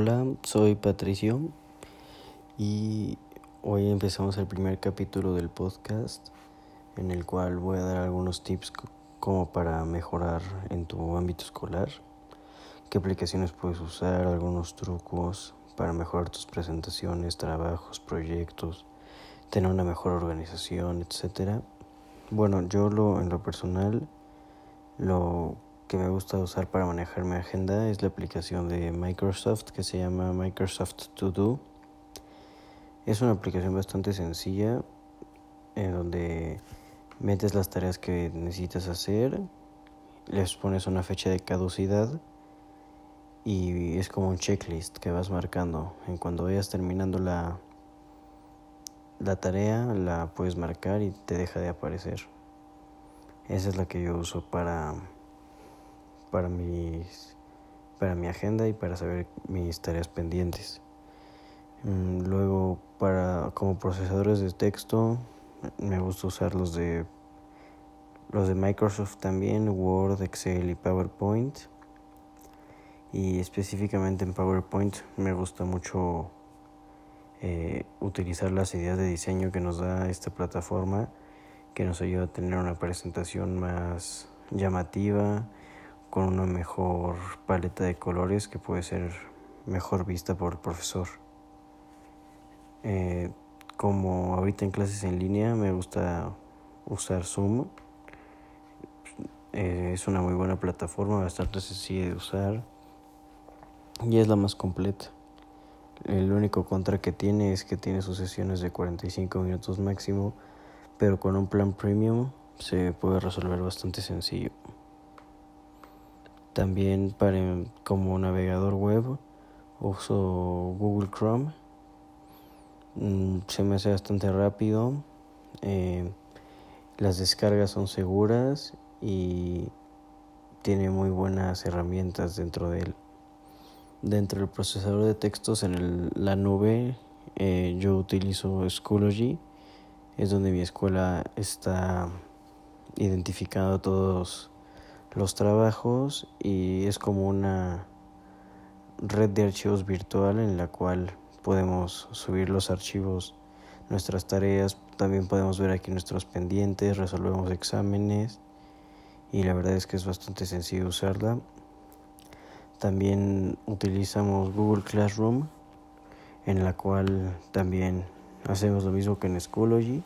Hola, soy Patricio y hoy empezamos el primer capítulo del podcast en el cual voy a dar algunos tips como para mejorar en tu ámbito escolar, qué aplicaciones puedes usar, algunos trucos para mejorar tus presentaciones, trabajos, proyectos, tener una mejor organización, etc. Bueno, yo lo en lo personal lo que me gusta usar para manejar mi agenda es la aplicación de Microsoft que se llama Microsoft To Do. Es una aplicación bastante sencilla en donde metes las tareas que necesitas hacer, les pones una fecha de caducidad y es como un checklist que vas marcando. En cuando vayas terminando la, la tarea, la puedes marcar y te deja de aparecer. Esa es la que yo uso para para, mis, para mi agenda y para saber mis tareas pendientes. Mm, luego, para, como procesadores de texto, me gusta usar los de, los de Microsoft también, Word, Excel y PowerPoint. Y específicamente en PowerPoint me gusta mucho eh, utilizar las ideas de diseño que nos da esta plataforma, que nos ayuda a tener una presentación más llamativa, con una mejor paleta de colores que puede ser mejor vista por el profesor. Eh, como ahorita en clases en línea me gusta usar Zoom. Eh, es una muy buena plataforma, bastante sencilla de usar y es la más completa. El único contra que tiene es que tiene sus sesiones de 45 minutos máximo, pero con un plan premium se puede resolver bastante sencillo. También para como navegador web uso Google Chrome. Mm, se me hace bastante rápido. Eh, las descargas son seguras y tiene muy buenas herramientas dentro de él. Dentro del procesador de textos en la nube eh, yo utilizo Schoology. Es donde mi escuela está identificando todos los trabajos y es como una red de archivos virtual en la cual podemos subir los archivos, nuestras tareas, también podemos ver aquí nuestros pendientes, resolvemos exámenes y la verdad es que es bastante sencillo usarla. También utilizamos Google Classroom en la cual también hacemos lo mismo que en Schoology,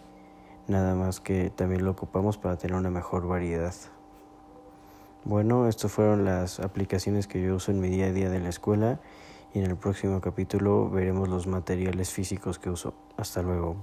nada más que también lo ocupamos para tener una mejor variedad. Bueno, estas fueron las aplicaciones que yo uso en mi día a día de la escuela y en el próximo capítulo veremos los materiales físicos que uso. Hasta luego.